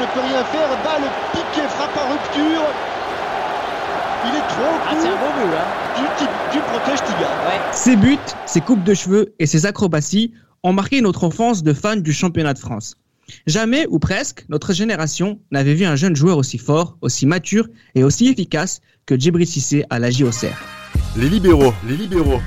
Ne peut rien faire. Balle piqué, frappe en rupture. Il est trop Ah, c'est un beau but, hein. tu, tu, tu protèges Tiga. Ouais. Ses buts, ses coupes de cheveux et ses acrobaties ont marqué notre enfance de fans du championnat de France. Jamais, ou presque, notre génération n'avait vu un jeune joueur aussi fort, aussi mature et aussi efficace que Djibril Cissé à la JOCR. Les libéraux, les libéraux.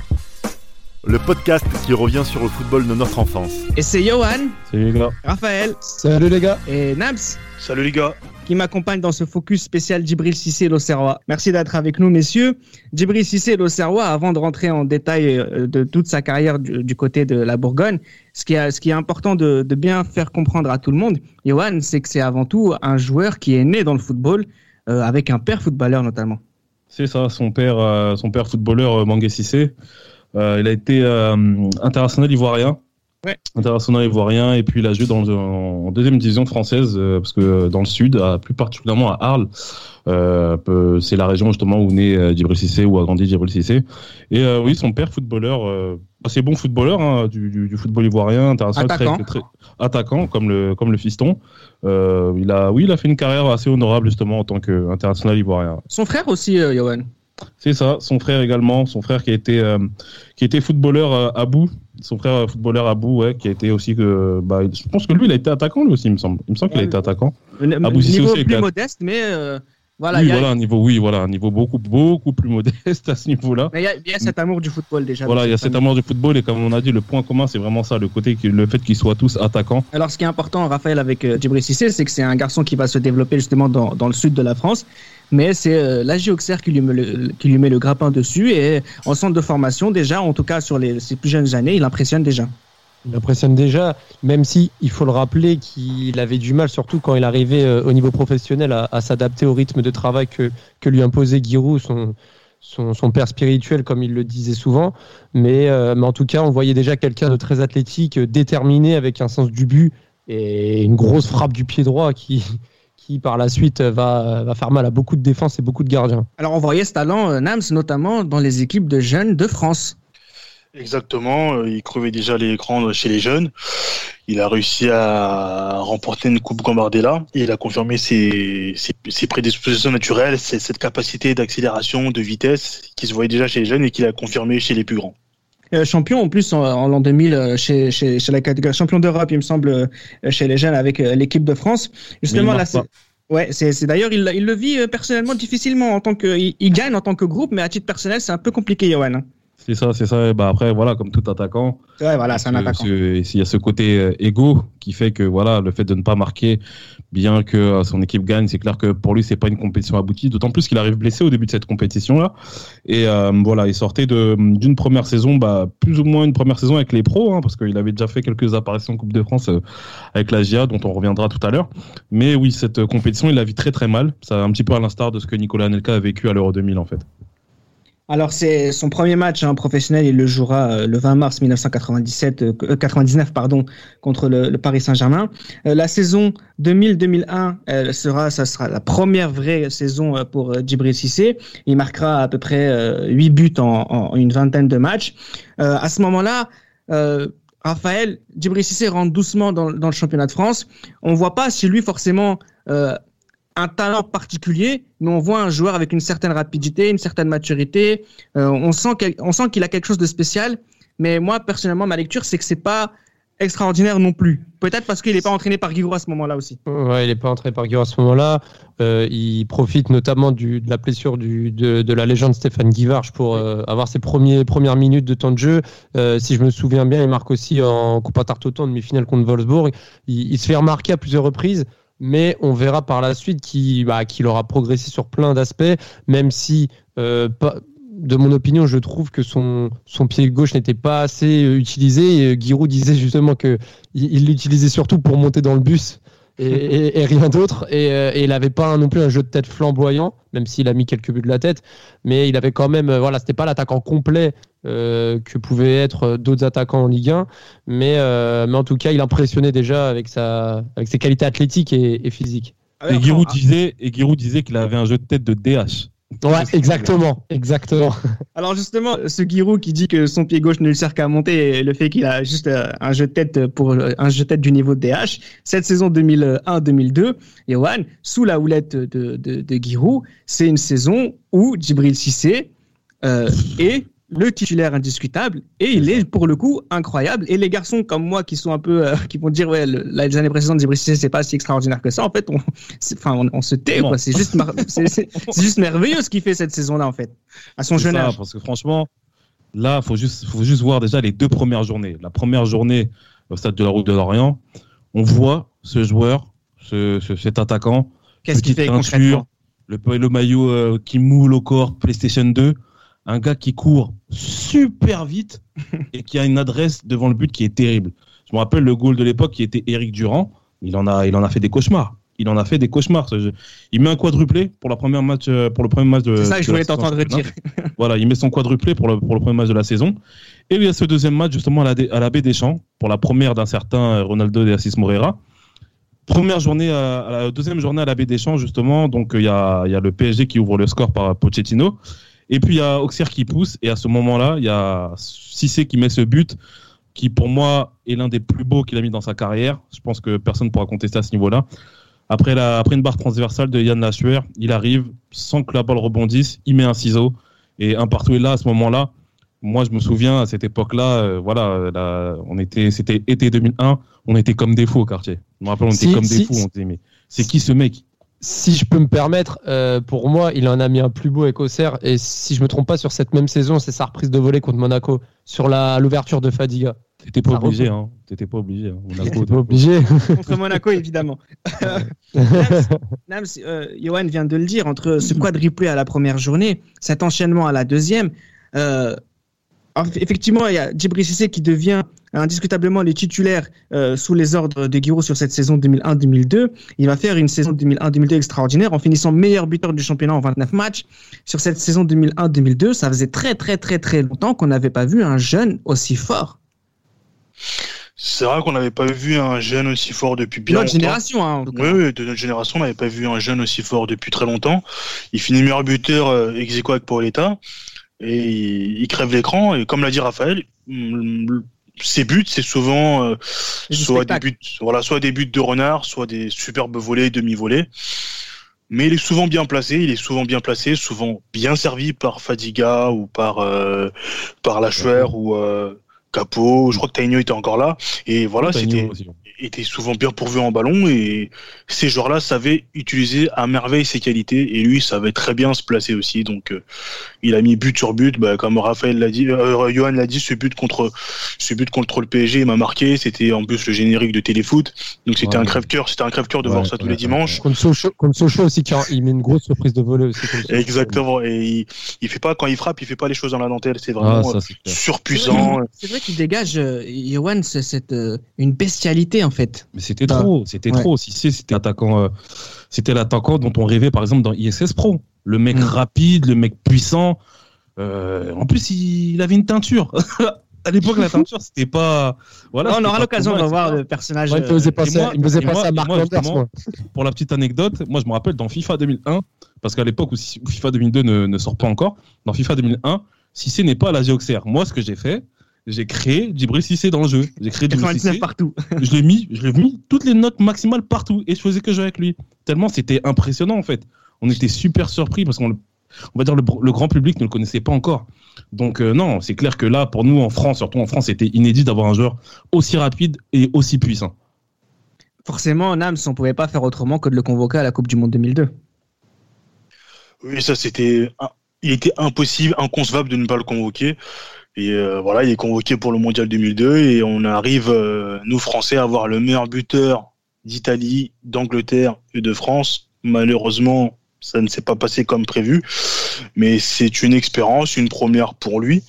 Le podcast qui revient sur le football de notre enfance. Et c'est Johan, Salut les gars. Raphaël Salut les gars. et Nams Salut les gars. qui m'accompagnent dans ce focus spécial Djibril Cissé l'Auxerrois. Merci d'être avec nous, messieurs. Djibril Cissé l'Auxerrois, avant de rentrer en détail euh, de toute sa carrière du, du côté de la Bourgogne, ce qui, est- ce qui est important de, de bien faire comprendre à tout le monde, Johan, c'est que c'est avant tout un joueur qui est né dans le football, euh, avec un père footballeur notamment. C'est ça, son père, euh, son père footballeur euh, Cissé. Euh, il a été euh, international ivoirien. Ouais. International ivoirien et puis il a joué dans en deuxième division française euh, parce que dans le sud, à- plus particulièrement à Arles, euh, c'est la région justement où naît Djibril Cissé où a grandi Djibril Cissé. Et euh, oui, son père footballeur, euh, assez bon footballeur hein, du, du, du football ivoirien, international, Attaquant. très, très- attaquant comme le comme le fiston. Il a oui, il a fait une carrière assez honorable justement en tant qu'international ivoirien. Son frère aussi, Johan? C'est ça, son frère également, son frère qui a été euh, qui était footballeur euh, à bout, son frère euh, footballeur à bout, ouais, qui a été aussi que bah, je pense que lui il a été attaquant lui aussi, il me semble. Il me semble qu'il a été attaquant. Cissé niveau aussi, plus modeste, mais euh, voilà, oui, y a- voilà un niveau, oui, voilà un niveau beaucoup beaucoup plus modeste à ce niveau-là. mais il y, a- il y a cet amour du football déjà. Voilà, il y a cet amour du football et comme on a dit, le point commun c'est vraiment ça, le côté le fait qu'ils soient tous attaquants. Alors, ce qui est important, Raphaël, avec Djibril Cissé, c'est que c'est un garçon qui va se développer justement dans, dans le sud de la France. Mais c'est euh, la qui lui, met le, grappin dessus. Et en centre de formation, déjà, en tout cas sur ses plus jeunes années, il impressionne déjà. Il impressionne déjà, même si il faut le rappeler qu'il avait du mal, surtout quand il arrivait euh, au niveau professionnel, à, s'adapter au rythme de travail que, lui imposait Giroud, son, père spirituel, comme il le disait souvent. Mais, euh, mais en tout cas, on voyait déjà quelqu'un de très athlétique, déterminé, avec un sens du but et une grosse frappe du pied droit qui, qui par la suite va, va faire mal à beaucoup de défenses et beaucoup de gardiens. Alors, on voyait ce talent, euh, Nams, notamment dans les équipes de jeunes de France. Exactement. euh, Il crevait déjà les écrans chez les jeunes. Il a réussi à remporter une coupe Gambardella et il a confirmé ses, ses, ses prédispositions naturelles, c'est cette capacité d'accélération, de vitesse qui se voyait déjà chez les jeunes et qu'il a confirmé chez les plus grands. Euh, champion en plus en, en l'an 2000 euh, chez, chez, chez la catégorie champion d'Europe, il me semble, euh, chez les jeunes avec l'équipe de France. Justement, là, c'est. Ouais, c'est c'est d'ailleurs il, il le vit personnellement difficilement en tant que il, il gagne en tant que groupe, mais à titre personnel c'est un peu compliqué, Johan. C'est ça, c'est ça. Et bah après voilà, comme tout attaquant, Ouais, voilà, c'est un Ce- attaquant. Il y a ce côté euh, égo qui fait que voilà, le fait de ne pas marquer, bien que euh, son équipe gagne, c'est clair que pour lui c'est pas une compétition aboutie. D'autant plus qu'il arrive blessé au début de cette compétition là. Et euh, voilà, il sortait d'une première saison, bah plus ou moins une première saison avec les pros, hein, parce qu'il avait déjà fait quelques apparitions en Coupe de France euh, avec la GIA, dont on reviendra tout à l'heure. Mais oui, cette euh, compétition, il la vit très très mal. Ça un petit peu à l'instar de ce que Nicolas Anelka a vécu à l'Euro 2000 en fait. Alors c'est son premier match hein, professionnel, il le jouera euh, le 20 mars 1997, euh, euh, 99 pardon, contre le, Paris Saint-Germain. Euh, la saison 2000-2001, elle sera, ça sera la première vraie saison euh, pour euh, Djibril Cissé. Il marquera à peu près euh, 8 buts en, une vingtaine de matchs. Euh, à ce moment-là, euh, Raphaël, Djibril Cissé rentre doucement dans, dans le championnat de France. On voit pas si lui forcément euh, un talent particulier, mais on voit un joueur avec une certaine rapidité, une certaine maturité. Euh, on sent qu'il a quelque chose de spécial. Mais moi, personnellement, ma lecture, c'est que c'est pas extraordinaire non plus. Peut-être parce qu'il n'est pas entraîné par Giroud à ce moment-là aussi. Ouais, il n'est pas entré par Giroud à ce moment-là. Euh, il profite notamment du, de la blessure du, de, de la légende Stéphane Guivarch pour euh, avoir ses premiers, premières minutes de temps de jeu. Euh, si je me souviens bien, il marque aussi en Coupe Intertoto en demi-finale contre Wolfsburg. Il, il se fait remarquer à plusieurs reprises, mais on verra par la suite qu'il bah, qu'il aura progressé sur plein d'aspects, même si, euh, de mon opinion, je trouve que son, pied gauche n'était pas assez euh, utilisé. Euh, Giroud disait justement que il il l'utilisait surtout pour monter dans le bus et, et- et rien d'autre. Et, euh, et il n'avait pas non plus un jeu de tête flamboyant, même s'il a mis quelques buts de la tête. Mais il avait quand même, euh, voilà, c'était pas l'attaquant complet euh, que pouvaient être d'autres attaquants en Ligue 1. Mais, euh, mais en tout cas, il impressionnait déjà avec, sa, avec ses qualités athlétiques et, et physiques. Ah Et Giroud enfin, disait, et Giroud disait qu'il avait un jeu de tête de DH. Ouais, exactement, exactement. Alors justement, ce Giroud qui dit que son pied gauche ne lui sert qu'à monter et le fait qu'il a juste euh, un jeu de tête pour euh, un jeu de tête du niveau de DH, cette saison 2001-2002, Johan, sous la houlette de, de, de Giroud, c'est une saison où Djibril Cissé euh, est le titulaire indiscutable et il est pour le coup incroyable. Et les garçons comme moi qui sont un peu euh, qui vont dire ouais le, les années précédentes Djibril Cissé c'est pas si extraordinaire que ça. En fait on enfin on, on, se tait c'est juste c'est juste merveilleux ce qu'il fait cette saison là en fait à son jeune ça, âge. parce que franchement là faut juste faut juste voir déjà les deux premières journées. La première journée au stade de la Route de Lorient on voit ce joueur ce, ce cet attaquant. Qu'est-ce qu'il fait concrètement? le, le maillot euh, qui moule au corps PlayStation 2 un gars qui court super vite et qui a une adresse devant le but qui est terrible. Je me rappelle le goal de l'époque qui était Eric Durand. Il en a, il en a fait des cauchemars. Il en a fait des cauchemars. Il met un quadruplé pour la première match, euh, pour le premier match de. C'est ça que je voulais t'entendre dire. voilà, il met son quadruplé pour le, pour le premier match de la saison. Et il y a ce deuxième match justement à la, à la baie des Champs pour la première d'un certain Ronaldo de Assis Moreira. Première journée, à, à la deuxième journée à la baie des Champs justement. Donc il y a, il y a le PSG qui ouvre le score par Pochettino. Et puis il y a Auxerre qui pousse, et à ce moment-là, il y a Cissé qui met ce but, qui pour moi est l'un des plus beaux qu'il a mis dans sa carrière. Je pense que personne ne pourra contester à ce niveau-là. Après, la, après une barre transversale de Yann Lachuer, il arrive sans que la balle rebondisse, il met un ciseau, et un partout est là à ce moment-là. Moi, je me souviens à cette époque-là, euh, voilà, là, on était, c'était été 2001, on était comme des fous au quartier. Je me rappelle, on était comme si, des fous. si. On disait, mais c'est qui ce mec? Si je peux me permettre, euh, pour moi, il en a mis un plus beau avec Auxerre. Et si je me trompe pas, sur cette même saison, c'est sa reprise de volée contre Monaco, sur la- l'ouverture de Fadiga. T'étais pas Ça obligé, hein. T'étais pas obligé. Hein. Monaco, pas obligé. contre Monaco évidemment. Nams, Nams, euh, Johan vient de le dire, entre ce quadruplé à la première journée, cet enchaînement à la deuxième, euh, effectivement, il y a Djibril Cissé qui devient indiscutablement le titulaire euh, sous les ordres de Giroud sur cette saison 2001-2002. Il va faire une saison 2001-2002 extraordinaire en finissant meilleur buteur du championnat en 29 matchs. Sur cette saison 2001-2002, ça faisait très très très très longtemps qu'on n'avait pas vu un jeune aussi fort. C'est vrai qu'on n'avait pas vu un jeune aussi fort depuis bien Notre longtemps. génération, hein, en tout cas. Oui, oui, de notre génération, on n'avait pas vu un jeune aussi fort depuis très longtemps. Il finit meilleur buteur euh, ex aequo avec Paoletta et il, il crève l'écran. Et comme l'a dit Raphaël, mm, ses buts, c'est souvent euh, soit des buts, voilà, soit des buts de renard, soit des superbes volées, demi-volées. Mais il est souvent bien placé, il est souvent bien placé, souvent bien servi par Fadiga ou par euh, par Lachuer ou euh, Capo. Je crois que Taigno était encore là. Et voilà, c'était. Était souvent bien pourvu en ballon et ces joueurs-là savaient utiliser à merveille ses qualités et lui savait très bien se placer aussi. Donc euh, il a mis but sur but. Bah, comme Raphaël l'a dit euh, Johan l'a dit ce but contre ce but contre le PSG il m'a marqué. C'était en plus le générique de téléfoot. Donc c'était Ouais. un crève-cœur c'était un crève-cœur de Ouais, voir ça tous ouais, les dimanches. Contre Sochaux, contre Sochaux aussi, en- il met une grosse reprise de volée aussi. exactement. Et il, il fait pas quand il frappe il fait pas les choses dans la dentelle. C'est vraiment Ah, ça, euh, surpuissant. C'est vrai qu'il dégage, euh, Johan, c'est cette, euh, une bestialité en fait. Mais c'était Bah, trop, c'était ouais. trop. Si c'est- c'était attaquant, euh, c'était l'attaquant dont on rêvait par exemple dans ISS Pro. Le mec Mm. rapide, le mec puissant. Euh, en plus, il, il avait une teinture. à l'époque, la teinture, c'était pas. Voilà. on aura l'occasion de voir le personnage. Il me euh, faisait et penser, moi- il me faisait et moi- à. Pour la petite anecdote, moi je me rappelle dans FIFA 2001, parce qu'à l'époque où FIFA 2002 ne, ne sort pas encore, dans FIFA 2001, Cissé n'est pas à la Auxerre. Moi, ce que j'ai fait, j'ai créé Djibril Cissé dans le jeu. J'ai créé Djibril 99 Cissé. partout. je l'ai mis, je l'ai mis toutes les notes maximales partout et je faisais que jouer avec lui. Tellement c'était impressionnant en fait. On était super surpris parce qu'on le- on va dire le, le grand public ne le connaissait pas encore. Donc euh, non, c'est clair que là pour nous en France, surtout en France, c'était inédit d'avoir un joueur aussi rapide et aussi puissant. Forcément, Nams, on pouvait pas faire autrement que de le convoquer à la Coupe du Monde 2002. Oui, ça c'était, il était impossible, inconcevable de ne pas le convoquer. Et euh, voilà, il est convoqué pour le mondial 2002 et on arrive, euh, nous Français, à avoir le meilleur buteur d'Italie, d'Angleterre et de France. Malheureusement, ça ne s'est pas passé comme prévu, mais c'est une expérience, une première pour lui.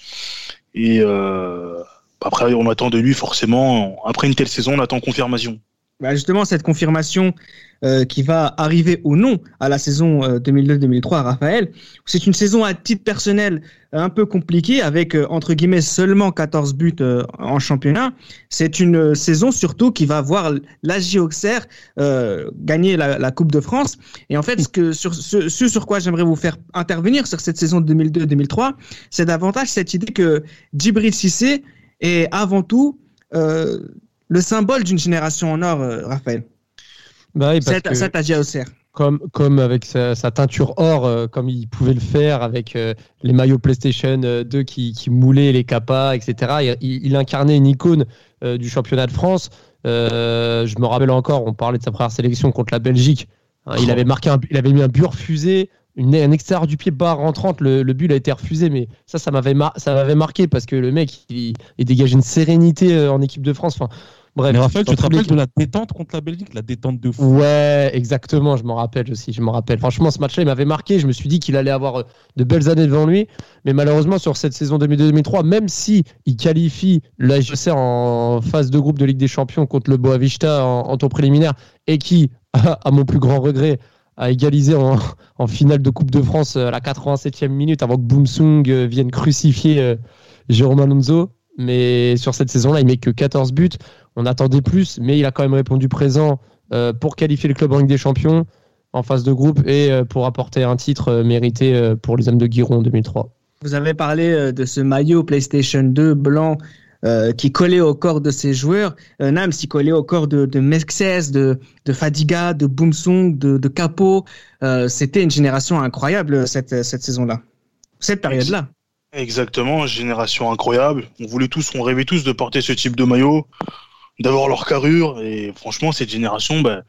Et euh, après, on attend de lui forcément, après une telle saison, on attend confirmation. Bah, justement, cette confirmation euh, qui va arriver ou non à la saison 2002-2003 euh, Raphaël, c'est une saison à titre personnel un peu compliquée avec, euh, entre guillemets, seulement 14 buts en championnat. C'est une saison surtout qui va voir l'AJ Auxerre gagner la, Coupe de France. Et en fait, ce, que, sur, ce, sur quoi j'aimerais vous faire intervenir sur cette saison 2002-2003, c'est davantage cette idée que Djibril Cissé est avant tout le symbole d'une génération en or, euh, Raphaël. Bah oui, parce Comme, comme avec sa, teinture or, euh, comme il pouvait le faire avec euh, les maillots PlayStation 2 qui, qui moulaient les capas, etc. Il, incarnait une icône du championnat de France. je me rappelle encore, on parlait de sa première sélection contre la Belgique. Hein, il, avait marqué il avait mis un but refusé, une, un extérieur du pied barre rentrante, le, le but a été refusé, mais ça, ça m'avait ça m'avait marqué parce que le mec, il, il dégage une sérénité en équipe de France. Enfin, Bref, mais Raphaël, tu te rappelles de la détente contre la Belgique, la détente de fou. Ouais, exactement, je m'en rappelle aussi, je m'en rappelle. Franchement, ce match-là, il m'avait marqué, je me suis dit qu'il allait avoir euh, de belles années devant lui, mais malheureusement, sur cette saison 2002-2003, même si il qualifie la en phase de groupe de Ligue des Champions contre le Boavista en, en tour préliminaire, et qui, à mon plus grand regret, a égalisé en, finale de Coupe de France euh, à la 87e minute avant que Boomsung euh, vienne crucifier Jérôme Alonso. Mais sur cette saison-là, il met que 14 buts. On attendait plus, mais il a quand même répondu présent euh, pour qualifier le club en Ligue des Champions en phase de groupe et euh, pour apporter un titre euh, mérité pour les hommes de Giron en 2003. Vous avez parlé de ce maillot PlayStation 2 blanc qui collait au corps de ses joueurs. Nams, il collait au corps de, de de, Fadiga, de Boomsong, de, Capo. C'était une génération incroyable cette, cette saison-là, cette période-là. Exactement, génération incroyable. On voulait tous, on rêvait tous de porter ce type de maillot d'avoir leur carrure. Et franchement, cette génération, bah,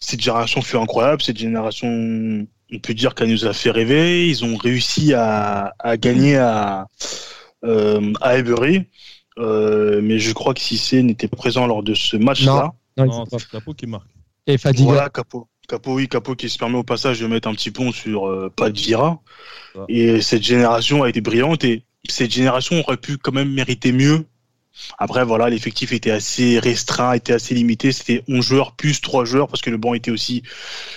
cette génération fut incroyable. Cette génération, on peut dire qu'elle nous a fait rêver. Ils ont réussi à, gagner à, euh. Euh, mais je crois que Cissé n'était pas présent lors de ce match-là. Non, c'est Capo qui marque. Et Fadiga. Voilà, Capo. Capo, oui, Capo qui se permet au passage de mettre un petit pont sur euh, Padvira. Et cette génération a été brillante et cette génération aurait pu quand même mériter mieux après, voilà, l'effectif était assez restreint, était assez limité. C'était 11 joueurs plus 3 joueurs parce que le banc était aussi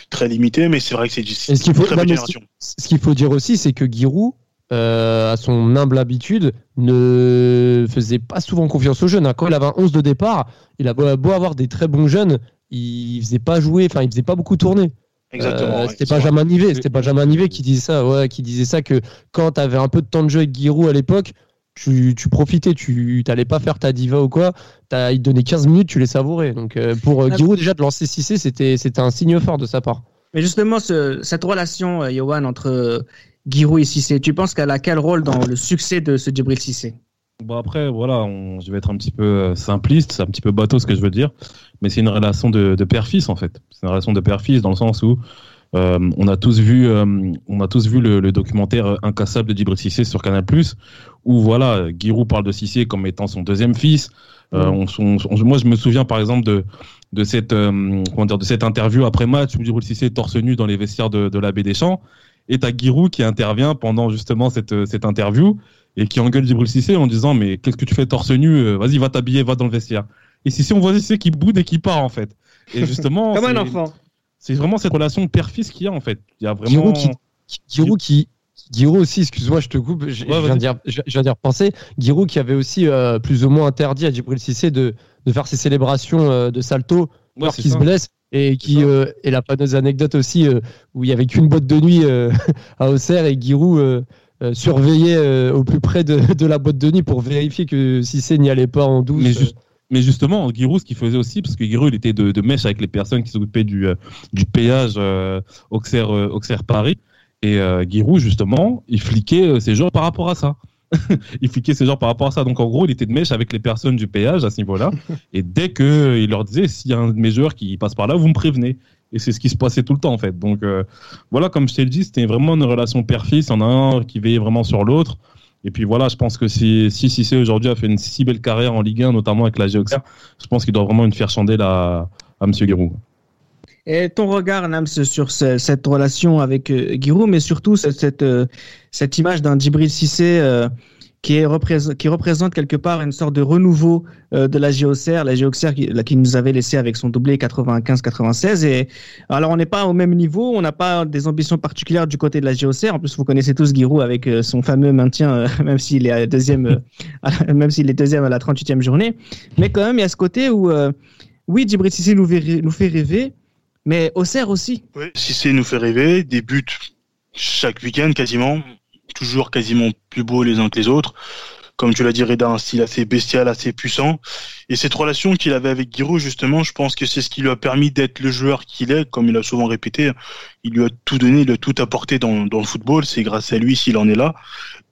très limité. Mais c'est vrai que c'est une très bonne génération. Ce qu'il faut dire aussi, c'est que Giroud, euh, à son humble habitude, ne faisait pas souvent confiance aux jeunes. Quand il avait un 11 de départ, il a beau avoir des très bons jeunes, il faisait pas jouer, enfin, il faisait pas beaucoup tourner. Exactement. Euh, c'était pas Benjamin Nivet, c'était Benjamin Nivet qui disait ça, ouais, qui disait ça que quand tu avais un peu de temps de jeu avec Giroud à l'époque, tu, profitais, tu n'allais pas faire ta diva ou quoi. As, il te donnait 15 minutes, tu les savourais. Donc euh, pour euh, Giroud, déjà de lancer 6 c'était, c'était un signe fort de sa part. Mais justement, cette relation, euh, Johan, entre Giroud et Cissé, tu penses qu'elle a quel rôle dans le succès de ce Djibril Cissé? Bon après, voilà, je vais être un petit peu simpliste, c'est un petit peu bateau ce que je veux dire, mais c'est une relation de, de père-fils en fait. C'est une relation de père-fils dans le sens où euh, on a tous vu, euh, on a tous vu le, documentaire Incassable de Djibril Cissé sur Canal+, où voilà, Giroud parle de Cissé comme étant son deuxième fils. Euh, mm. moi, je me souviens par exemple de de cette comment dire, de cette interview après match où Djibril Cissé est torse nu dans les vestiaires de, de la baie des Champs et t'as Giroud qui intervient pendant justement cette cette interview et qui engueule Djibril Cissé en disant mais qu'est-ce que tu fais torse nu Vas-y, va t'habiller, va dans le vestiaire. Et Cissé, on voit Cissé qui boude et qui part en fait. Et justement, comme un enfant. C'est vraiment cette relation père-fils qu'il y a en fait. Il y a vraiment. Giroud qui, Giroud aussi, excuse-moi, je te coupe, je, viens, dire, je, viens dire penser. Giroud qui avait aussi euh, plus ou moins interdit à Djibril Cissé de, de faire ses célébrations euh, de salto alors qu'il se blesse et qui euh, et la fameuse anecdote aussi où il y avait qu'une boîte de nuit à Auxerre et Giroud surveillait au plus près de, de, la boîte de nuit pour vérifier que Cissé n'y allait pas en douce. Mais justement, Giroud, ce qu'il faisait aussi, parce que Giroud, il était de, de mèche avec les personnes qui s'occupaient du, euh, du péage euh, Auxerre, euh, Auxerre Paris. Et euh, Giroud, justement, il fliquait ses joueurs par rapport à ça. il fliquait ses joueurs par rapport à ça. Donc, en gros, il était de mèche avec les personnes du péage à ce niveau-là. et dès qu'il leur disait, s'il y a un de mes joueurs qui passe par là, vous me prévenez. Et c'est ce qui se passait tout le temps, en fait. Donc, voilà, comme je t'ai dit, c'était vraiment une relation père-fils. Il y en a un qui veillait vraiment sur l'autre. Et puis voilà, je pense que si si Cissé aujourd'hui a fait une si belle carrière en Ligue 1, notamment avec la Géoxer, je pense qu'il doit vraiment une faire chandelle à, à M. Giroud. Et ton regard, Nams, sur cette relation avec euh, Giroud, mais surtout cette, cette, euh, cette image d'un Djibril Cissé euh, qui, est qui représente quelque part une sorte de renouveau euh, de la Géocère, la Géocère qui, nous avait laissé avec son doublé 95-96. Et alors, on n'est pas au même niveau, on n'a pas des ambitions particulières du côté de la Géocère. En plus, vous connaissez tous Giroud avec son fameux maintien, même s'il est deuxième, même s'il est deuxième à la 38e journée. Mais quand même, il y a ce côté où, oui, Djibril nous, nous fait rêver, mais Auxerre aussi. Oui, Cissé nous fait rêver, des buts chaque week-end quasiment toujours quasiment plus beaux les uns que les autres. Comme tu l'as dit, Reda, un style assez bestial, assez puissant. Et cette relation qu'il avait avec Giroud, justement, je pense que c'est ce qui lui a permis d'être le joueur qu'il est, comme il a souvent répété. Il lui a tout donné, il a tout apporté dans, dans le football. C'est grâce à lui s'il en est là.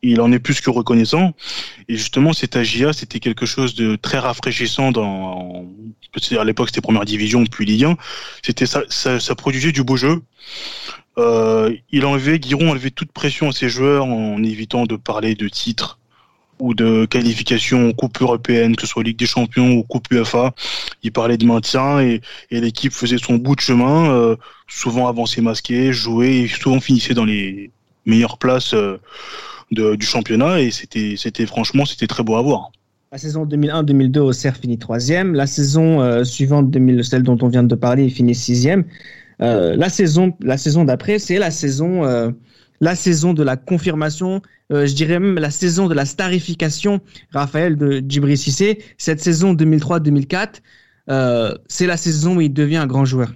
il en est plus que reconnaissant. Et justement, cet AGA, c'était quelque chose de très rafraîchissant dans, à l'époque, c'était première division, puis Ligue 1. C'était ça, ça, ça produisait du beau jeu. Euh, il enlevait, Giron enlevait toute pression à ses joueurs en évitant de parler de titres ou de qualification Coupe européenne, que ce soit Ligue des Champions ou Coupe UEFA. Il parlait de maintien et, l'équipe faisait son bout de chemin, euh, souvent avancé masqué, jouait et souvent finissait dans les meilleures places euh, du championnat et c'était, c'était franchement, c'était très beau à voir. La saison 2001-2002, Auxerre finit troisième. La saison euh, suivante, 2000, celle dont on vient de parler, il finit sixième. La saison, la saison d'après, c'est la saison, la saison de la confirmation. Euh, je dirais même la saison de la starification. Raphaël de Djibril Cissé. Cette saison 2003-2004, c'est la saison où il devient un grand joueur.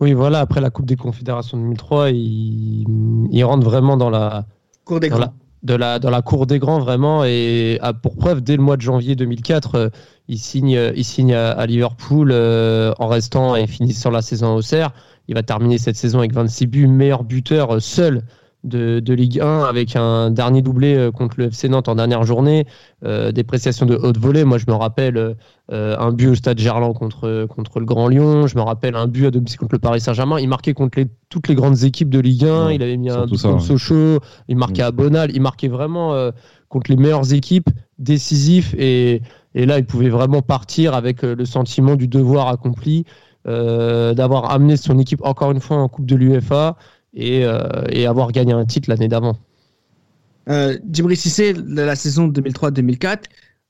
Oui, voilà. Après la Coupe des Confédérations 2003, il, il rentre vraiment dans la cour des grands. de la, dans la cour des grands vraiment et pour preuve dès le mois de janvier 2004 il signe, il signe à, Liverpool en restant et finissant la saison au Auxerre. Il va terminer cette saison avec 26 buts, meilleur buteur euh, seul de, de, Ligue 1 avec un dernier doublé euh, contre le FC Nantes en dernière journée, euh, des prestations de haute volée. Moi, je me rappelle un but au stade Gerland contre, contre le Grand Lyon. Je me rappelle un but à domicile contre le Paris Saint-Germain. Il marquait contre les, toutes les grandes équipes de Ligue 1. il avait mis un but contre Sochaux. Il marquait à Bonal. Il marquait vraiment contre les meilleures équipes, décisif. Et, et là, il pouvait vraiment partir avec le sentiment du devoir accompli. Euh, d'avoir amené son équipe encore une fois en Coupe de l'UEFA et, euh, et, avoir gagné un titre l'année d'avant. Euh, Djibril Cissé, la saison 2003-2004,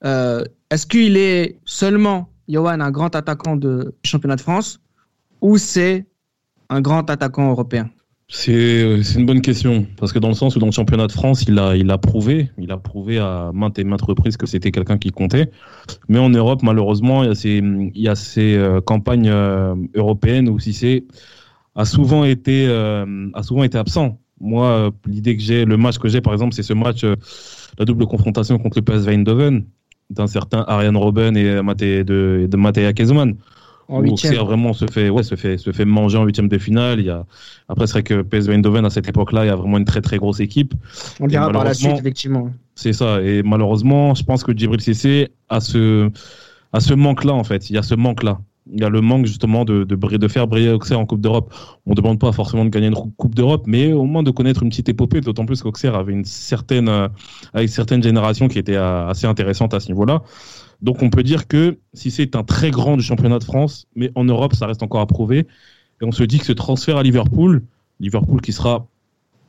euh, est-ce qu'il est seulement, Johan, un grand attaquant de championnat de France ou c'est un grand attaquant européen? C'est une bonne question parce que dans le sens où dans le championnat de France, il a il a prouvé, il a prouvé à maintes et maintes reprises que c'était quelqu'un qui comptait. Mais en Europe, malheureusement, il y a ces il y a ces campagnes européennes où si c'est a souvent été euh, a souvent été absent. Moi, l'idée que j'ai, le match que j'ai par exemple, c'est ce match la double confrontation contre le PSV Eindhoven d'un certain Ariane Robben et Maté de de Matej Kezuman en Auxerre vraiment se fait, ouais, se fait, se fait manger en huitième de finale. Il y a, après, c'est vrai que PSV Eindhoven, à cette époque-là, il y a vraiment une très, très grosse équipe. On dira par la suite, effectivement. C'est ça. Et malheureusement, je pense que Djibril Cissé a ce, a ce manque-là, en fait. Il y a ce manque-là. Il y a le manque, justement, de, de, de faire briller Auxerre en Coupe d'Europe. On ne demande pas forcément de gagner une Coupe d'Europe, mais au moins de connaître une petite épopée, d'autant plus qu'Auxerre avait une certaine, euh, avec certaines générations qui étaient euh, assez intéressantes à ce niveau-là. Donc on peut dire que si c'est un très grand du championnat de France, mais en Europe, ça reste encore à prouver. Et on se dit que ce transfert à Liverpool, Liverpool qui sera,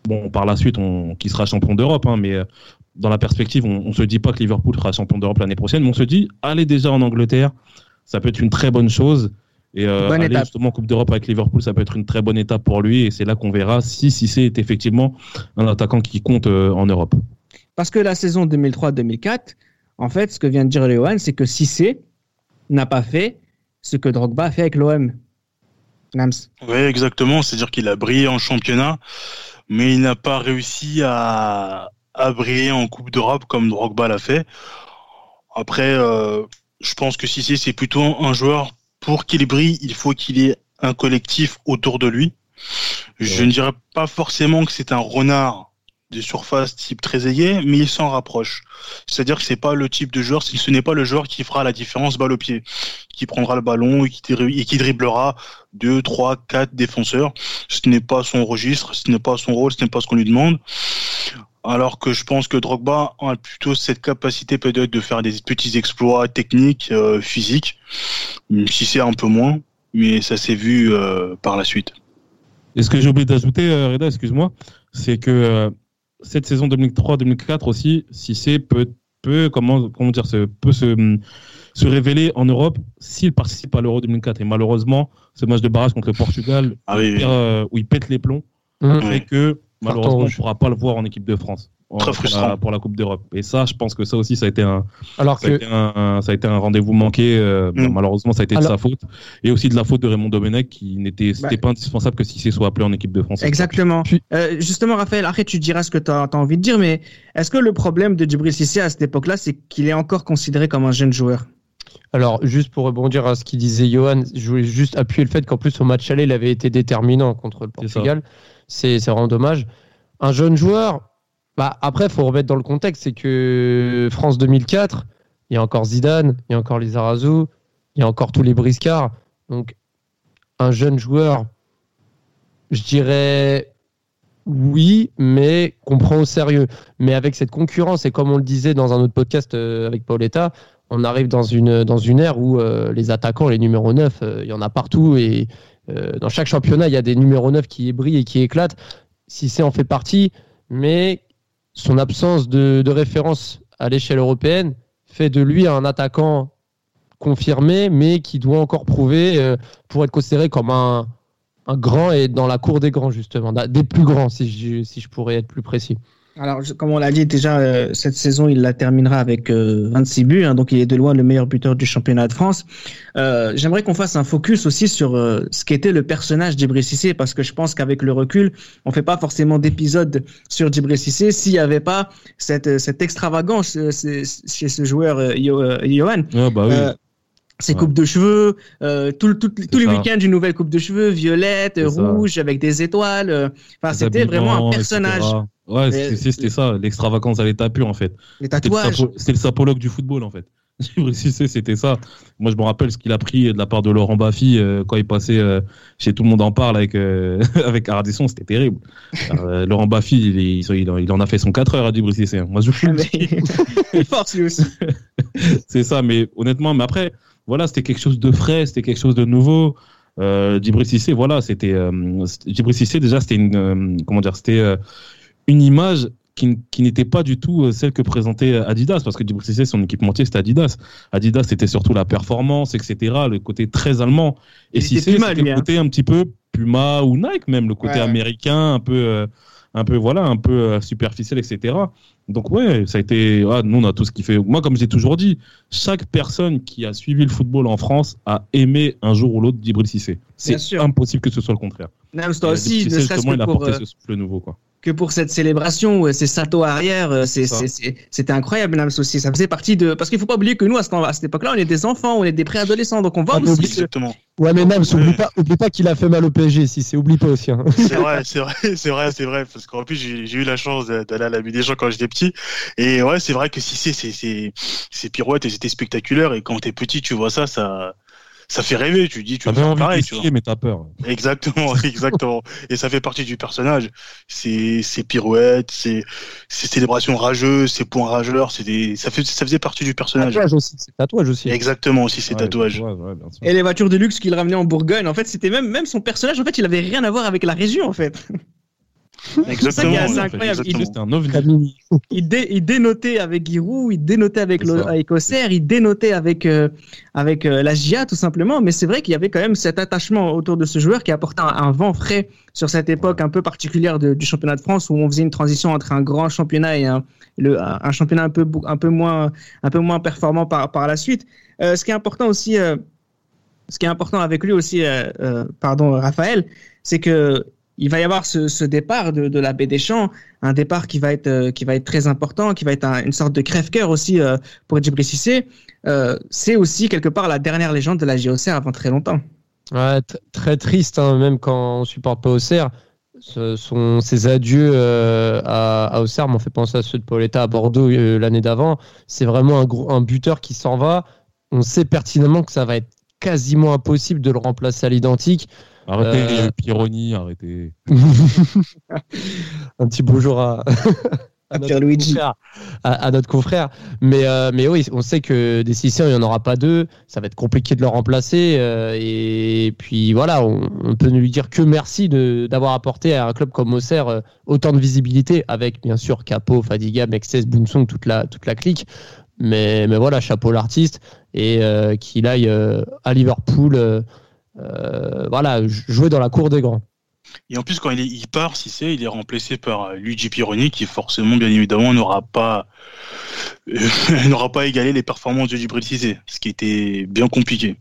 bon, par la suite, on, qui sera champion d'Europe, hein, mais euh, dans la perspective, on, ne se dit pas que Liverpool sera champion d'Europe l'année prochaine, mais on se dit, allez déjà en Angleterre, ça peut être une très bonne chose. Et euh, aller justement en Coupe d'Europe avec Liverpool, ça peut être une très bonne étape pour lui. Et c'est là qu'on verra si, si c'est effectivement un attaquant qui compte euh, en Europe. Parce que la saison 2003-2004, en fait, ce que vient de dire Léohan, c'est que Cissé n'a pas fait ce que Drogba a fait avec l'OM. Nams. Oui, exactement. C'est-à-dire qu'il a brillé en championnat, mais il n'a pas réussi à, briller en Coupe d'Europe comme Drogba l'a fait. Après, euh, je pense que Cissé, c'est plutôt un joueur, pour qu'il brille, il faut qu'il ait un collectif autour de lui. Je ne dirais pas forcément que c'est un renard des surfaces type très aigué, mais il s'en rapproche. C'est-à-dire que c'est pas le type de joueur, ce n'est pas le joueur qui fera la différence balle au pied, qui prendra le ballon et qui, et qui dribblera deux, trois, quatre défenseurs. Ce n'est pas son registre, ce n'est pas son rôle, ce n'est pas ce qu'on lui demande. Alors que je pense que Drogba a plutôt cette capacité peut-être de faire des petits exploits techniques, euh, physiques, si c'est un peu moins, mais ça s'est vu euh, par la suite. Et ce que j'ai oublié d'ajouter, euh, Reda, excuse-moi, c'est que cette saison 2003-2004 aussi, Cissé peut, peut comment, comment dire, se, peut se, se révéler en Europe s'il participe à l'Euro 2004. Et malheureusement, ce match de barrage contre le Portugal, Ah oui, il oui. perd, euh, où il pète les plombs, Mhm. fait que malheureusement, on ne pourra pas le voir en équipe de France. pour, la, pour la Coupe d'Europe. Et ça, je pense que ça aussi, ça a été un, Alors ça a que été un, un- ça a été un rendez-vous manqué. euh, Mm. Malheureusement, ça a été de sa faute. Et aussi de la faute de Raymond Domenech, qui n'était c'était Bah. pas indispensable que Cissé soit appelé en équipe de France. Exactement. Puis- Euh, justement, Raphaël, après tu diras ce que tu as, envie de dire, mais est-ce que le problème de Djibril Cissé à cette époque-là, c'est qu'il est encore considéré comme un jeune joueur? Alors, juste pour rebondir à ce qu'il disait Johan, je voulais juste appuyer le fait qu'en plus, au match aller, il avait été déterminant contre le C'est ça. Portugal. C'est vraiment dommage. Un jeune joueur, bah, après, il faut remettre dans le contexte, c'est que France 2004, il y a encore Zidane, il y a encore les Arazou, il y a encore tous les briscards. Donc, un jeune joueur, je dirais oui, mais qu'on prend au sérieux. Mais avec cette concurrence, et comme on le disait dans un autre podcast euh, avec Pauletta, on arrive dans une, dans une ère où euh, les attaquants, les numéros 9, euh, il y en a partout. Et dans chaque championnat, il y a des numéros 9 qui brillent et qui éclatent. Cissé en fait partie, mais son absence de, référence à l'échelle européenne fait de lui un attaquant confirmé, mais qui doit encore prouver euh, pour être considéré comme un, un grand et dans la cour des grands, justement, des plus grands, si je, si je pourrais être plus précis. Alors, comme on l'a dit déjà, euh, cette saison, il la terminera avec euh, 26 buts, hein, donc il est de loin le meilleur buteur du championnat de France. Euh, J'aimerais qu'on fasse un focus aussi sur euh, ce qu'était le personnage d'Ibré Cissé, parce que je pense qu'avec le recul, on fait pas forcément d'épisode sur Djibril Cissé s'il n'y avait pas cette, euh, cette extravagance euh, chez ce joueur euh, euh, Johan. Ah, bah oui. Ses Ouais. coupes de cheveux, euh, tout, tous les week-ends une nouvelle coupe de cheveux, violette, ça. rouge, avec des étoiles. euh, Enfin, c'était vraiment un personnage. etc. Ouais, c'était ça, l'extravagance à l'état pur en fait. Les C'était le, tatouages. sapo- c'était le sapologue du football en fait. C'était ça. Moi, je me rappelle ce qu'il a pris de la part de Laurent Baffy euh, quand il passait euh, chez Tout le monde en parle avec euh, avec Ardisson, c'était terrible. Laurent Baffy, il, il, en- il en a fait son 4 heures à Cissé. hein. Moi, je dis. il force lui aussi. c'est ça, mais honnêtement, mais après, voilà, c'était quelque chose de frais, c'était quelque chose de nouveau. Euh, Djibril Cissé, voilà, c'était euh, Djibril Cissé déjà, c'était une euh, comment dire, c'était euh, une image qui, qui n'était pas du tout euh, celle que présentait Adidas, parce que Djibril Cissé, son équipementier, c'était Adidas. Adidas, c'était surtout la performance, etc., le côté très allemand. Et Cissé, c'était le hein. côté un petit peu Puma ou Nike même, le côté Ouais. américain, un peu, un peu voilà, un peu euh, superficiel, etc. Donc ouais, ça a été. ah, nous, on a tout ce qui fait. Moi, comme j'ai toujours dit, chaque personne qui a suivi le football en France a aimé un jour ou l'autre Djibril Cissé. C'est impossible que ce soit le contraire. Nams, toi aussi, ne serait-ce justement, il que a pour, porté euh, ce souffle nouveau, quoi. Que pour cette célébration, euh, ces saltos arrière, euh, c'était incroyable, Nams aussi. Ça faisait partie de. Parce qu'il faut pas oublier que nous, à, ce temps- à cette époque-là, on est des enfants, on est des préadolescents. Donc on voit Ah, aussi. oublie- ce- Exactement. Ouais, mais Nams, oublie pas, oublie pas qu'il a fait mal au PSG, si c'est oublie pas aussi. hein. C'est vrai, c'est vrai, c'est vrai, c'est vrai, parce qu'en plus j'ai eu la chance d'aller à la Vue des gens quand j'étais petit, et ouais, c'est vrai que si c'est c'est c'est c'est pirouette et c'était spectaculaire, et quand t'es petit, tu vois ça, ça ça fait rêver. Tu dis, tu faire envie pareil, de tu vois. skier, mais t'as peur. Exactement, exactement. Et ça fait partie du personnage. C'est c'est pirouettes, c'est c'est célébrations rageuses, c'est points rageurs, c'est des ça fait ça faisait partie du personnage. Tatouage aussi, c'est tatouage aussi. Exactement aussi ces Ouais, tatouages. ouais, ouais, bien sûr. Et les voitures de luxe qu'il ramenait en Bourgogne, en fait, c'était même, même son personnage, en fait, il avait rien à voir avec la région, en fait. Exactement. ça incroyable. exactement. Il, dé- il dénotait avec Giroud, il dénotait avec, le, ça. avec Auxerre, il dénotait avec, euh, avec euh, la GIA, tout simplement. Mais c'est vrai qu'il y avait quand même cet attachement autour de ce joueur qui apportait un, un vent frais sur cette époque un peu particulière de- du championnat de France où on faisait une transition entre un grand championnat et un, le, un championnat un peu, un peu, moins, un peu moins performant par, par la suite. Euh, ce qui est important aussi, euh, ce qui est important avec lui aussi, euh, euh, pardon, Raphaël, c'est que il va y avoir ce, départ de, la baie des Champs, un départ qui va être euh, très important, qui va être un- une sorte de crève-cœur aussi euh, pour Djibril Cissé. Euh, c'est aussi quelque part la dernière légende de la JOCR avant très longtemps. Très triste, hein, même quand on supporte pas Auxerre. Ce sont ces adieux à, à Auxerre m'ont fait penser à ceux de Pauletta à Bordeaux l'année d'avant. C'est vraiment un, gros, un buteur qui s'en va. On sait pertinemment que ça va être quasiment impossible de le remplacer à l'identique. Arrêtez Euh, le Pironi, arrêtez. un petit bonjour à, à, notre confrère, à, notre confrère. Mais, euh, mais oui, on sait que des Siciliens, il n'y en aura pas deux. Ça va être compliqué de le remplacer. Euh, et puis voilà, on, on, peut lui dire que merci d'avoir apporté à un club comme Auxerre euh, autant de visibilité, avec bien sûr Capo, Fadiga, Mexes, Boomsong, toute la, toute la clique. Mais, mais voilà, chapeau l'artiste. Et qu'il aille à Liverpool, voilà, jouer dans la cour des grands. Et en plus, quand il, part, si c'est, il est remplacé par euh, Luigi Pironi, qui forcément, bien évidemment, n'aura pas, n'aura pas égalé les performances de Djibril Cissé, ce qui était bien compliqué.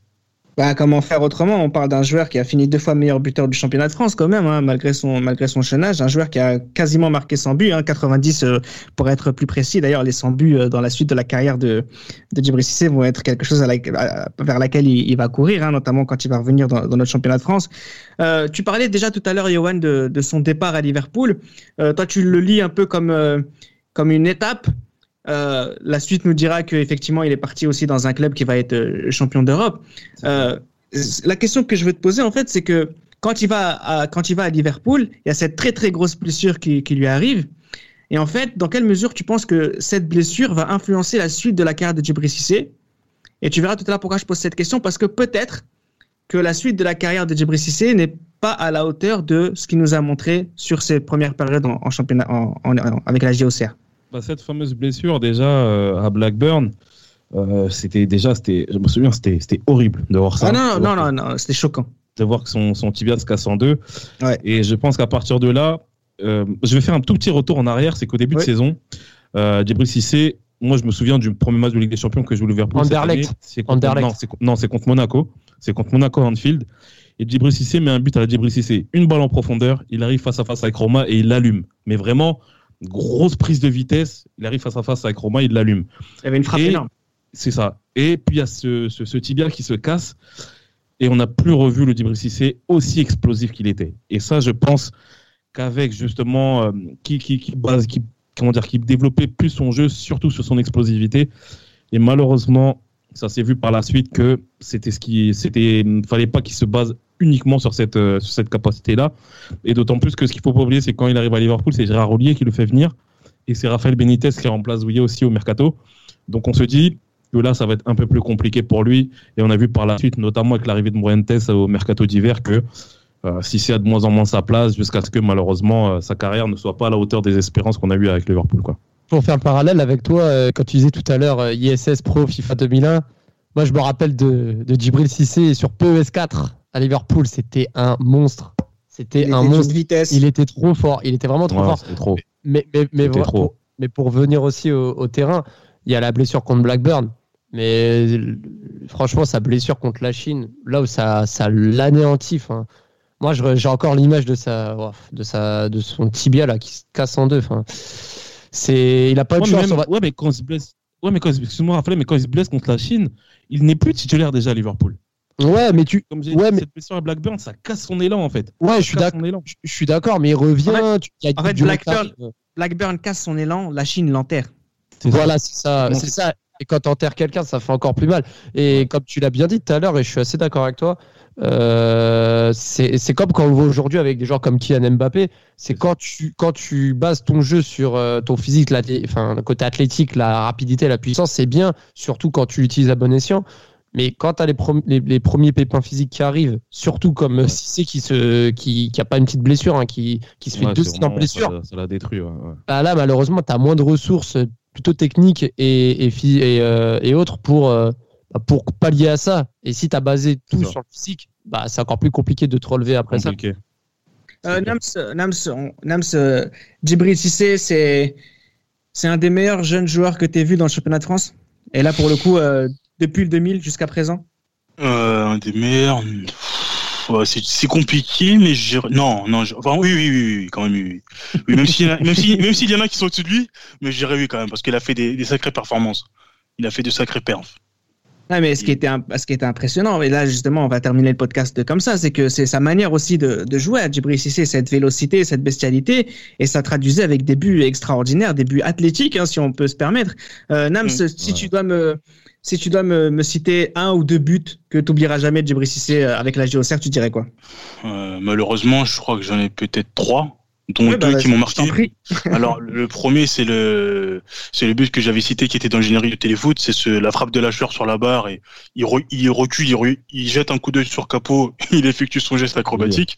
Bah, comment faire autrement? On parle d'un joueur qui a fini deux fois meilleur buteur du championnat de France quand même, hein, malgré son malgré son. Un joueur qui a quasiment marqué 100 buts, hein, 90 euh, pour être plus précis. D'ailleurs, les 100 buts euh, dans la suite de la carrière de de Djibril Cissé vont être quelque chose à vers laquelle il, va courir, hein, notamment quand il va revenir dans, notre championnat de France. Euh, tu parlais déjà tout à l'heure, Johan, de, de son départ à Liverpool. Toi, tu le lis un peu comme comme une étape euh, la suite nous dira qu'effectivement, il est parti aussi dans un club qui va être euh, champion d'Europe. Euh, la question que je veux te poser, en fait, c'est que quand il va à, quand il va à Liverpool, il y a cette très très grosse blessure qui, lui arrive. Et en fait, dans quelle mesure tu penses que cette blessure va influencer la suite de la carrière de Djibril Cissé? Et tu verras tout à l'heure pourquoi je pose cette question, parce que peut-être que la suite de la carrière de Djibril Cissé n'est pas à la hauteur de ce qu'il nous a montré sur ses premières périodes en, championnat avec la JOCR. Bah, cette fameuse blessure déjà euh, à Blackburn, euh, c'était déjà, c'était, je me souviens, c'était, c'était horrible de voir ça. Ah non, non, non, non, c'était choquant. De voir que son, son tibia se casse en deux. Ouais. Et je pense qu'à partir de là, euh, je vais faire un tout petit retour en arrière. C'est qu'au début de saison, euh, Djibril Cissé, moi je me souviens du premier match de Ligue des Champions que je voulais Liverpool. Anderlecht. C'est contre, non, c'est contre Monaco. C'est contre Monaco Anfield. Et Djibril Cissé met un but à la Djibril Cissé. Une balle en profondeur. Il arrive face à face avec Roma et il l'allume. Mais vraiment, grosse prise de vitesse, il arrive face à face avec Romain, il l'allume. Il y avait une frappe énorme. C'est ça. Et puis il y a ce, ce, tibia qui se casse et on n'a plus revu le Djibril Cissé aussi explosif qu'il était. Et ça, je pense qu'avec justement euh, qui, qui, qui, base, qui, comment dire, qui développait plus son jeu, surtout sur son explosivité. Et malheureusement, ça s'est vu par la suite que c'était ce qui, c'était, fallait pas qu'il se base uniquement sur cette, euh, sur cette capacité-là. Et d'autant plus que ce qu'il faut pas oublier, c'est quand il arrive à Liverpool, c'est Gérard Ollier qui le fait venir. Et c'est Raphaël Benitez qui remplace Douillet aussi au mercato. Donc on se dit que là, ça va être un peu plus compliqué pour lui. Et on a vu par la suite, notamment avec l'arrivée de Morientes au mercato d'hiver, que euh, si c'est à de moins en moins sa place, jusqu'à ce que malheureusement euh, sa carrière ne soit pas à la hauteur des espérances qu'on a eues avec Liverpool. Quoi. Pour faire le parallèle avec toi, quand tu disais tout à l'heure ISS Pro FIFA 2001, moi je me rappelle de, de Djibril Cissé sur PES4 à Liverpool, c'était un monstre. C'était un monstre. Vitesse. Il était trop fort. Il était vraiment trop fort. Trop. Mais, mais, mais, pour, mais pour venir aussi au, terrain, il y a la blessure contre Blackburn. Mais franchement, sa blessure contre la Chine, là où ça, ça l'anéantit. Moi, j'ai encore l'image de sa, de sa, de son tibia là qui se casse en deux. C'est, il a pas de chance. Ouais, mais quand il se blesse, ouais, mais quand, excuse-moi, mais quand il se blesse contre la Chine, il n'est plus titulaire déjà à Liverpool. Ouais, mais tu. Comme ouais, mais... cette blessure à Blackburn, ça casse son élan en fait. Ouais, je suis d'accord. Je suis d'accord, mais il revient. En fait, en fait Blackburn, Blackburn, casse son élan, la Chine l'enterre. Voilà, c'est ça, c'est ça. Et quand t'enterres quelqu'un, ça fait encore plus mal. Et comme tu l'as bien dit tout à l'heure, et je suis assez d'accord avec toi, euh, c'est comme quand on voit aujourd'hui avec des joueurs comme Kylian Mbappé. C'est quand tu, quand tu bases ton jeu sur euh, ton physique, la, enfin, le côté athlétique, la rapidité, la puissance, c'est bien, surtout quand tu l'utilises à bon escient. Mais quand tu as les, les, premiers pépins physiques qui arrivent, surtout comme ouais. Cissé qui se qui, qui a pas une petite blessure, hein, qui, qui se fait deux ans de blessure. Ça l'a détruit. Ouais, bah là, malheureusement, tu as moins de ressources plutôt techniques et, et, et, euh, et autres pour, euh, bah, pour pallier à ça. Et si tu as basé tout sur le physique, bah, c'est encore plus compliqué de te relever après compliqué. ça. Euh, Nams, Nams, Nams euh, Djibril Cissé, c'est, c'est un des meilleurs jeunes joueurs que tu as vu dans le championnat de France. Et là, pour le coup, euh, depuis le 2000 jusqu'à présent euh, Un des meilleurs. C'est compliqué, mais je... non, non, enfin oui, oui, oui, oui, quand même, oui. oui même s'il même si, même s'il y en a qui sont au-dessus de lui, mais je dirais oui quand même parce qu'il a fait des, des, sacrées performances. Il a fait de sacrées perfs. Ouais, mais ce qui était ce qui était impressionnant, et là justement on va terminer le podcast comme ça, c'est que c'est sa manière aussi de, de jouer à Djibril Cissé, cette vélocité, cette bestialité, et ça traduisait avec des buts extraordinaires, des buts athlétiques, hein, si on peut se permettre. Euh, Nams, mmh, si tu dois me si tu dois me, me, citer un ou deux buts que tu oublieras jamais de Djibril Cissé euh, avec la JOCR, tu dirais quoi? Euh, Malheureusement, je crois que j'en ai peut-être trois. dont Ouais, deux bah, qui m'ont marqué. Alors le premier c'est le c'est le but que j'avais cité qui était dans le générique de téléfoot, c'est ce, la frappe de lâcheur sur la barre et il, re- il recule, il, re- il jette un coup d'œil sur capot, il effectue son geste acrobatique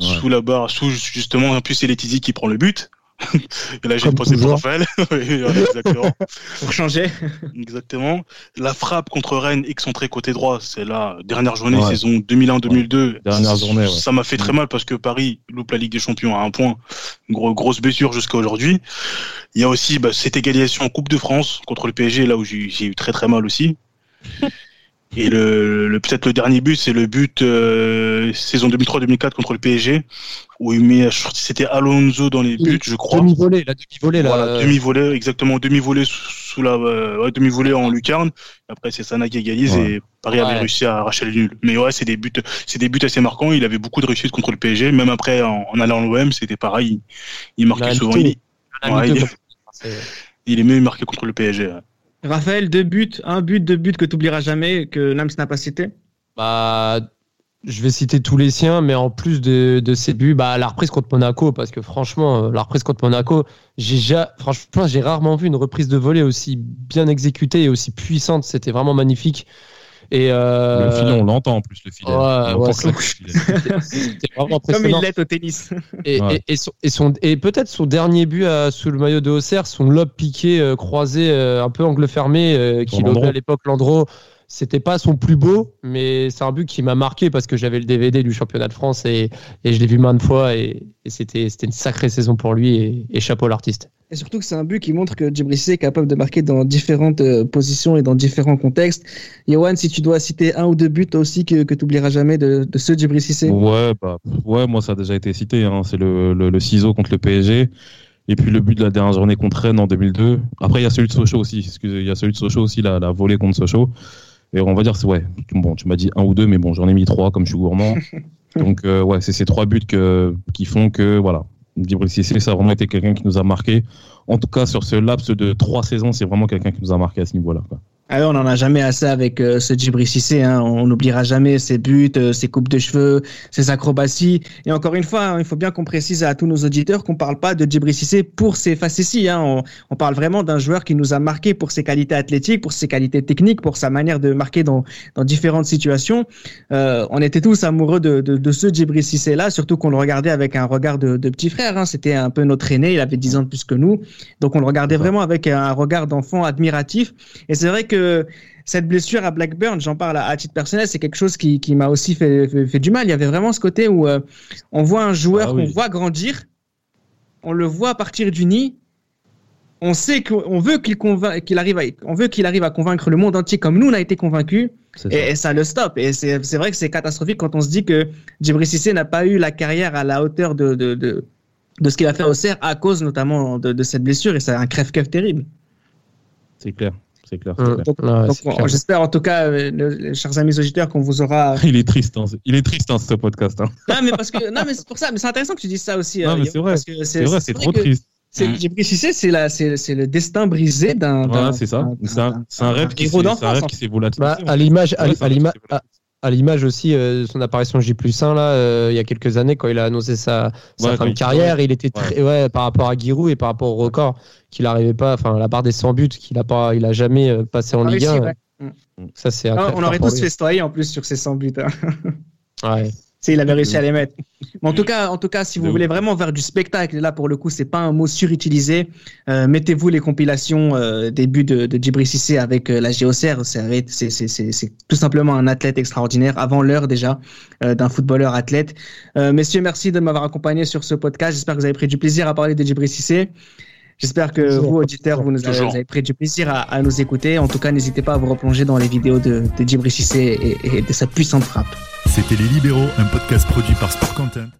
Ouais. sous la barre, sous justement en plus c'est Letizy qui prend le but. Et là j'ai Comme pensé pour. Raphaël. Oui, exactement. Pour changer. Exactement. La frappe contre Rennes excentrée côté droit, c'est la dernière journée Ouais. saison 2001-2002. Dernière journée, ouais. Ça m'a fait très mal parce que Paris loupe la Ligue des Champions à un point. Gros, grosse blessure jusqu'à aujourd'hui. Il y a aussi bah, cette égalisation en Coupe de France contre le PSG, là où j'ai j'ai eu très très mal aussi. Et le, le- peut-être le dernier but, c'est le but euh, saison 2003-2004 contre le PSG, où il met, je crois que c'était Alonso dans les buts, je crois. Demi-volée, la demi-volée, là. Voilà, demi-volée, exactement, demi-volée sous, sous la, euh, ouais, demi-volée en lucarne. Après, c'est Sana qui égalise Ouais. et Paris avait réussi à arracher le nul. Mais ouais, c'est des buts, c'est des buts assez marquants. Il avait beaucoup de réussite contre le PSG. Même après, en, en allant à l'OM, c'était pareil. Il, il marquait souvent. mytho. il est mieux marqué contre le PSG. Raphaël, deux buts, un but, deux buts que tu oublieras jamais, que Nams n'a pas cité. Bah, je vais citer tous les siens, mais en plus de, de ces buts, bah, la reprise contre Monaco, parce que franchement, euh, la reprise contre Monaco, j'ai ja- franchement, j'ai rarement vu une reprise de volée aussi bien exécutée et aussi puissante. C'était vraiment magnifique. Et euh, Le filet, on l'entend en plus, le filet. ouais, On ouais, entend c'est- que le filet. c'était vraiment Comme il l'est au tennis. Et, Ouais. et, et son, et, son- et peut-être son dernier but à- sous le maillot de Auxerre, son lob piqué euh, croisé un peu angle fermé euh, qui à l'époque Landreau. C'était pas son plus beau, mais c'est un but qui m'a marqué parce que j'avais le DVD du championnat de France et, et je l'ai vu maintes fois et, et c'était c'était une sacrée saison pour lui et, et chapeau l'artiste. Et surtout que c'est un but qui montre que Djibril Cissé est capable de marquer dans différentes euh, positions et dans différents contextes. Yohan, si tu dois citer un ou deux buts aussi que, que tu oublieras jamais de, de ce Djibril Cissé? Ouais, bah, ouais, moi ça a déjà été cité. Hein. C'est le, le, le ciseau contre le PSG. Et puis le but de la dernière journée contre Rennes en 2002. Après, il y a celui de Sochaux aussi. Excusez, il y a celui de Sochaux aussi, la, la volée contre Sochaux. Et on va dire, c'est ouais. Bon, tu m'as dit un ou deux, mais bon, j'en ai mis trois comme je suis gourmand. Donc, euh, ouais, c'est ces trois buts que, qui font que, voilà. Djibril Cissé, ça a vraiment été quelqu'un qui nous a marqué. En tout cas, sur ce laps de trois saisons, c'est vraiment quelqu'un qui nous a marqué à ce niveau-là. quoi. Ah on n'en a jamais assez avec euh, ce Djibril Cissé. Hein. On n'oubliera jamais ses buts, euh, ses coupes de cheveux, ses acrobaties. Et encore une fois, hein, il faut bien qu'on précise à tous nos auditeurs qu'on parle pas de Djibril Cissé pour ses facéties. Hein. On, on parle vraiment d'un joueur qui nous a marqué pour ses qualités athlétiques, pour ses qualités techniques, pour sa manière de marquer dans, dans différentes situations. Euh, on était tous amoureux de, de, de ce Djibril Cissé-là, surtout qu'on le regardait avec un regard de, de petit frère. Hein. C'était un peu notre aîné, il avait 10 ans de plus que nous. Donc on le regardait vraiment avec un regard d'enfant admiratif. Et c'est vrai que cette blessure à Blackburn, j'en parle à, à titre personnel, c'est quelque chose qui, qui m'a aussi fait, fait, fait du mal. Il y avait vraiment ce côté où euh, on voit un joueur Ah oui. qu'on voit grandir, on le voit partir du nid, on sait qu'on veut qu'il arrive, à, on veut qu'il arrive à convaincre le monde entier comme nous on a été convaincus, et, ça. et ça le stoppe. Et c'est vrai que c'est catastrophique quand on se dit que Djibril Cissé n'a pas eu la carrière à la hauteur de, de, de, de ce qu'il a fait au CER à cause notamment de, de cette blessure, et c'est un crève-cœur terrible. C'est clair. C'est clair. c'est clair. J'espère en tout cas, euh, le- les chers amis auditeurs, qu'on vous aura. Il est triste, hein, ce- il est triste hein, ce podcast. Hein. non, mais parce que non, mais c'est pour ça. Mais c'est intéressant que tu dises ça aussi. Non, euh, mais Guillaume, c'est vrai. C'est vrai, c'est trop que triste. Mm. Djibril Cissé, c'est la, c'est, c'est le destin brisé d'un. Voilà, c'est ça. C'est un, rêve qui s'est volatilisé. Bah, à l'image, à, à l'image aussi euh, son apparition J plus 1 là, euh, il y a quelques années quand il a annoncé sa, sa Ouais, fin de carrière, il était très, ouais, par rapport à Giroud et par rapport au record qu'il n'arrivait pas, enfin la barre des 100 buts qu'il a pas, il a jamais euh, passé en Ah, Ligue réussi, 1. ouais. Ça c'est un Ah, on aurait tous festoyé en plus sur ces 100 buts. hein. Ouais. Si il avait réussi à les mettre. Mais en tout cas, en tout cas, si vous voulez vraiment faire du spectacle, là pour le coup, c'est pas un mot surutilisé. euh, Mettez-vous les compilations euh, des buts de, de Djibril Cissé avec euh, la GOCR. C'est tout simplement un athlète extraordinaire avant l'heure déjà euh, d'un footballeur athlète. Euh, messieurs, merci de m'avoir accompagné sur ce podcast. J'espère que vous avez pris du plaisir à parler de Djibril Cissé. J'espère que Toujours. vous, auditeurs, vous, nous avez, Toujours. vous avez pris du plaisir à, à nous écouter. En tout cas, n'hésitez pas à vous replonger dans les vidéos de, de Djibril Cissé et, et de sa puissante frappe. C'était Les Libéraux, un podcast produit par Sport Content.